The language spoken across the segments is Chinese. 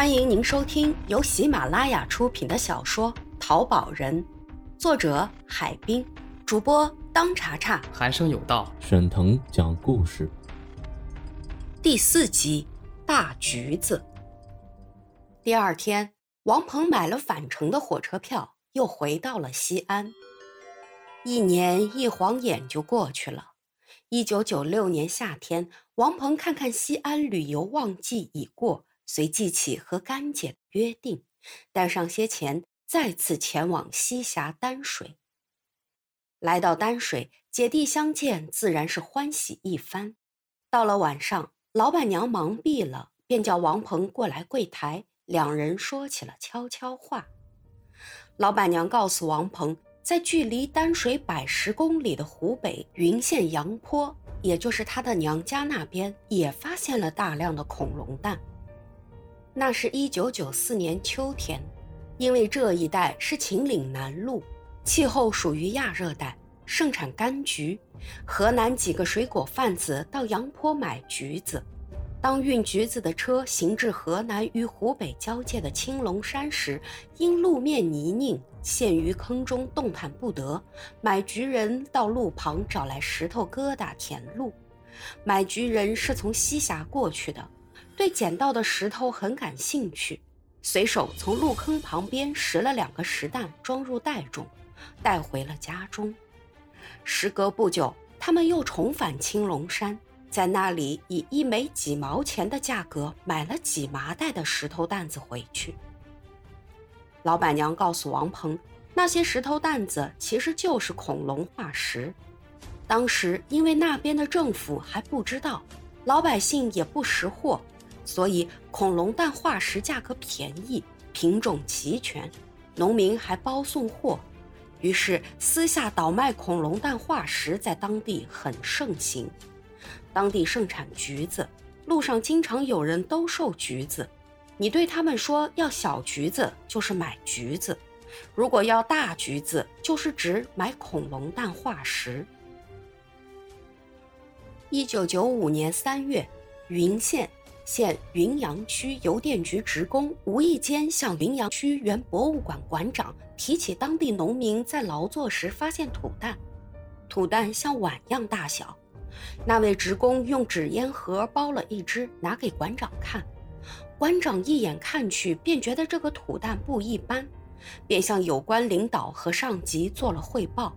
欢迎您收听由喜马拉雅出品的小说《淘宝人》，作者海滨，主播当查查，寒生有道，沈腾讲故事，第四集大橘子。第二天，王鹏买了返程的火车票，又回到了西安。一年一晃眼就过去了。一九九六年夏天，王鹏看看西安旅游旺季已过。随即起和干姐约定，带上些钱，再次前往西峡丹水。来到丹水，姐弟相见，自然是欢喜一番。到了晚上，老板娘忙毕了，便叫王鹏过来柜台，两人说起了悄悄话。老板娘告诉王鹏，在距离丹水百十公里的湖北云县杨坡，也就是他的娘家那边，也发现了大量的恐龙蛋。那是一九九四年秋天，因为这一带是秦岭南麓，气候属于亚热带，盛产柑橘。河南几个水果贩子到杨坡买橘子，当运橘子的车行至河南与湖北交界的青龙山时，因路面泥泞，陷于坑中动弹不得。买橘人到路旁找来石头疙瘩填路。买橘人是从西峡过去的。对捡到的石头很感兴趣，随手从路坑旁边拾了两个石蛋，装入袋中，带回了家中。时隔不久，他们又重返青龙山，在那里以一枚几毛钱的价格买了几麻袋的石头担子回去。老板娘告诉王鹏，那些石头担子其实就是恐龙化石。当时因为那边的政府还不知道，老百姓也不识货。所以，恐龙蛋化石价格便宜，品种齐全，农民还包送货，于是私下倒卖恐龙蛋化石在当地很盛行。当地盛产橘子，路上经常有人兜售橘子。你对他们说要小橘子，就是买橘子；如果要大橘子，就是指买恐龙蛋化石。一九九五年三月，云县。县云阳区邮电局职工无意间向云阳区原博物馆馆长提起当地农民在劳作时发现土蛋，土蛋像碗样大小。那位职工用纸烟盒包了一只，拿给馆长看。馆长一眼看去，便觉得这个土蛋不一般，便向有关领导和上级做了汇报。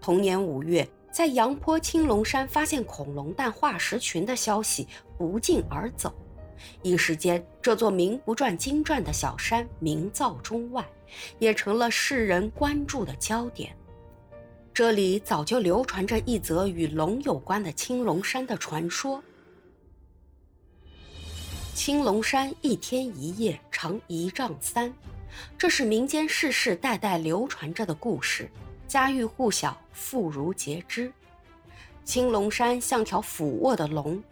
同年五月。在阳坡青龙山发现恐龙蛋化石群的消息不胫而走，一时间，这座名不传经传的小山名噪中外，也成了世人关注的焦点。这里早就流传着一则与龙有关的青龙山的传说。青龙山一天一夜长一丈三，这是民间世世代代流传着的故事。家喻户晓，妇孺皆知。青龙山像条俯卧的龙。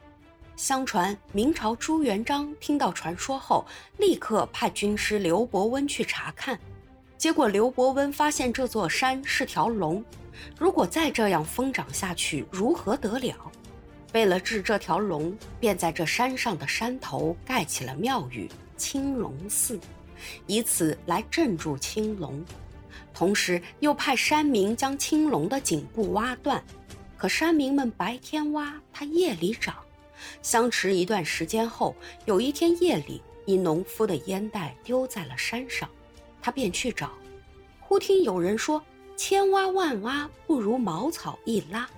相传明朝朱元璋听到传说后，立刻派军师刘伯温去查看。结果刘伯温发现这座山是条龙，如果再这样疯长下去，如何得了？为了治这条龙，便在这山上的山头盖起了庙宇青龙寺，以此来镇住青龙。同时又派山民将青龙的颈部挖断，可山民们白天挖，它夜里长。相持一段时间后，有一天夜里，一农夫的烟袋丢在了山上，他便去找。忽听有人说：“千挖万挖，不如茅草一拉。”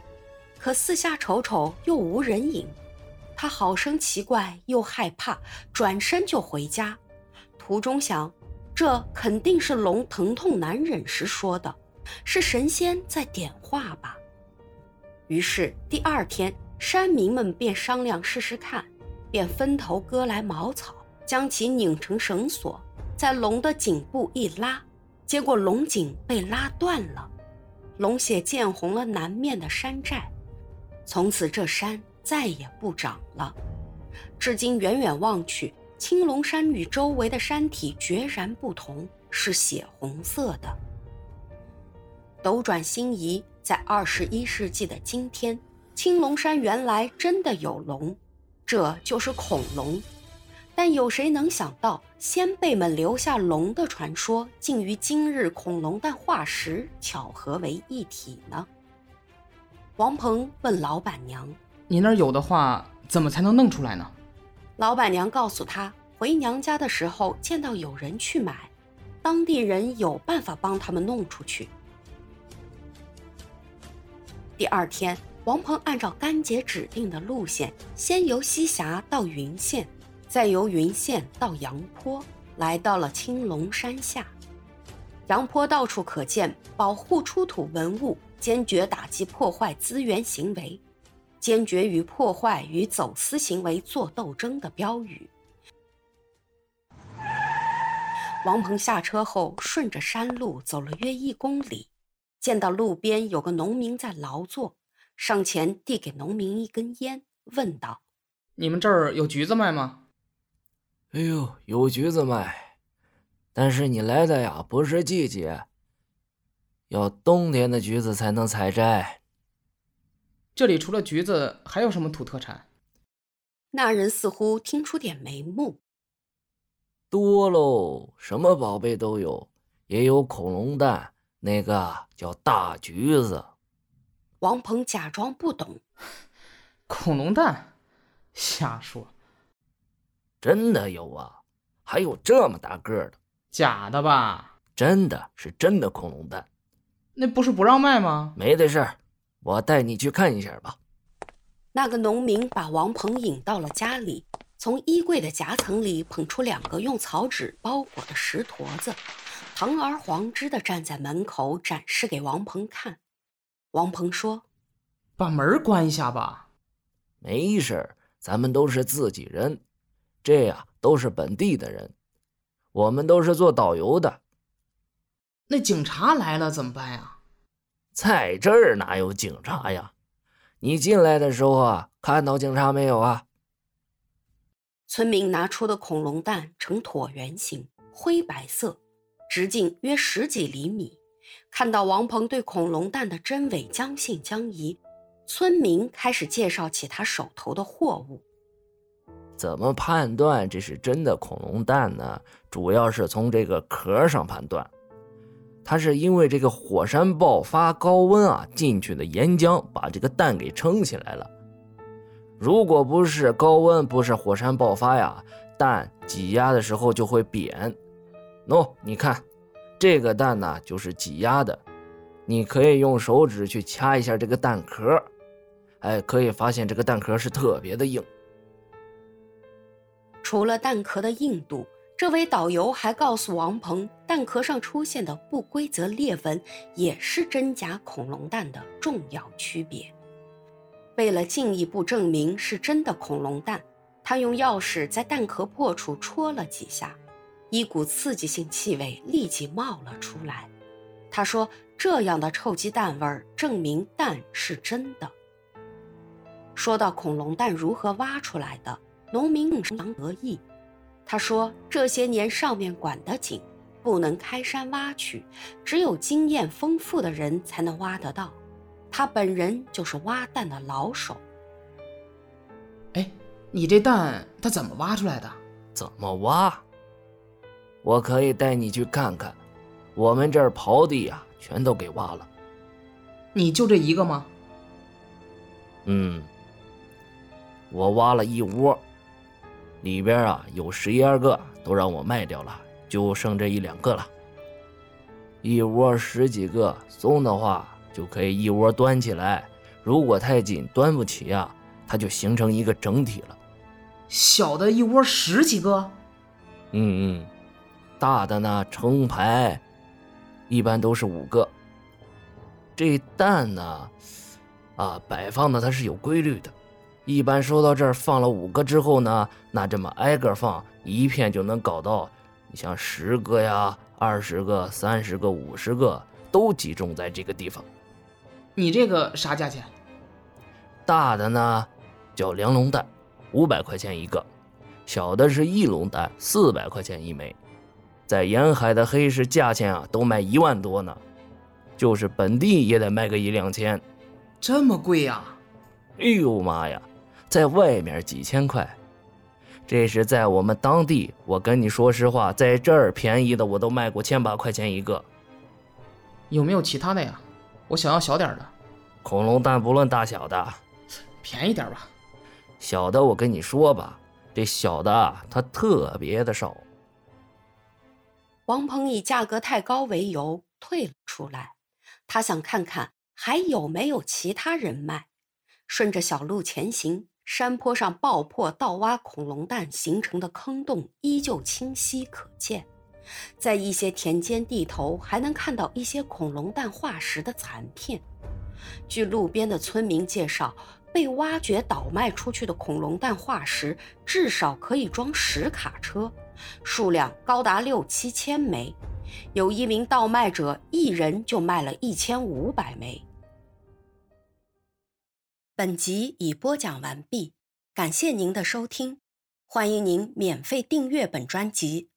可四下瞅瞅，又无人影。他好生奇怪又害怕，转身就回家。途中想。这肯定是龙疼痛难忍时说的，是神仙在点化吧。于是第二天，山民们便商量试试看，便分头割来茅草，将其拧成绳索，在龙的颈部一拉，结果龙颈被拉断了，龙血溅红了南面的山寨，从此这山再也不长了。至今远远望去。青龙山与周围的山体决然不同，是血红色的。斗转星移，在二十一世纪的今天，青龙山原来真的有龙，这就是恐龙。但有谁能想到，先辈们留下龙的传说，竟与今日恐龙蛋化石巧合为一体呢？王鹏问老板娘：“你那儿有的话，怎么才能弄出来呢？”老板娘告诉他，回娘家的时候见到有人去买，当地人有办法帮他们弄出去。第二天，王鹏按照甘姐指定的路线，先由西峡到云县。再由云县到阳坡，来到了青龙山下。阳坡到处可见保护出土文物、坚决打击破坏资源行为、坚决与破坏与走私行为作斗争的标语。王鹏下车后，顺着山路走了约一公里，见到路边有个农民在劳作，上前递给农民一根烟，问道：“你们这儿有橘子卖吗？”哎呦，有橘子卖，但是你来的呀不是季节，要冬天的橘子才能采摘。这里除了橘子，还有什么土特产？那人似乎听出点眉目。多喽，什么宝贝都有，也有恐龙蛋，那个叫大橘子。王鹏假装不懂，恐龙蛋，瞎说。真的有啊，还有这么大个的，假的吧？真的是真的恐龙蛋，那不是不让卖吗？没的事儿，我带你去看一下吧。那个农民把王鹏引到了家里，从衣柜的夹层里捧出两个用草纸包裹的石坨子，堂而皇之的站在门口展示给王鹏看。王鹏说：“把门关一下吧。”没事，咱们都是自己人。这呀，都是本地的人，我们都是做导游的。那警察来了怎么办呀？在这儿哪有警察呀？你进来的时候啊，看到警察没有啊？村民拿出的恐龙蛋呈椭圆形，灰白色，直径约十几厘米。看到王鹏对恐龙蛋的真伪将信将疑，村民开始介绍起他手头的货物。怎么判断这是真的恐龙蛋呢？主要是从这个壳上判断，它是因为这个火山爆发高温啊，进去的岩浆把这个蛋给撑起来了。如果不是高温，不是火山爆发呀，蛋挤压的时候就会扁。喏，你看，这个蛋呢就是挤压的，你可以用手指去掐一下这个蛋壳，哎，可以发现这个蛋壳是特别的硬。除了蛋壳的硬度，这位导游还告诉王鹏，蛋壳上出现的不规则裂纹也是真假恐龙蛋的重要区别。为了进一步证明是真的恐龙蛋，他用钥匙在蛋壳破处戳了几下，一股刺激性气味立即冒了出来。他说：“这样的臭鸡蛋味儿，证明蛋是真的。”说到恐龙蛋如何挖出来的。农民非常得意，他说：“这些年上面管得紧，不能开山挖取，只有经验丰富的人才能挖得到。他本人就是挖蛋的老手。”哎，你这蛋他怎么挖出来的？怎么挖？我可以带你去看看。我们这儿刨地呀，全都给挖了。你就这一个吗？嗯，我挖了一窝。里边啊有十一二个都让我卖掉了，就剩这一两个了。一窝十几个，松的话就可以一窝端起来；如果太紧端不起啊，它就形成一个整体了。小的一窝十几个，嗯嗯，大的呢成排，一般都是五个。这蛋呢，啊摆放的它是有规律的。一般收到这儿放了五个之后呢，那这么挨个放一片就能搞到，你像十个呀、二十个、三十个、五十个都集中在这个地方。你这个啥价钱？大的呢叫梁龙蛋，五百块钱一个；小的是翼龙蛋，四百块钱一枚。在沿海的黑市价钱啊都卖一万多呢，就是本地也得卖个一两千。这么贵呀？哎呦妈呀！在外面几千块，这是在我们当地，我跟你说实话，在这儿便宜的我都卖过千把块钱一个。有没有其他的呀？我想要小点的。恐龙蛋不论大小的，便宜点吧。小的我跟你说吧，这小的啊，它特别的少。王鹏以价格太高为由退了出来，他想看看还有没有其他人卖。顺着小路前行，山坡上爆破盗挖恐龙蛋形成的坑洞依旧清晰可见，在一些田间地头还能看到一些恐龙蛋化石的残片。据路边的村民介绍，被挖掘倒卖出去的恐龙蛋化石至少可以装十卡车，数量高达六七千枚。有一名倒卖者一人就卖了一千五百枚。本集已播讲完毕，感谢您的收听，欢迎您免费订阅本专辑。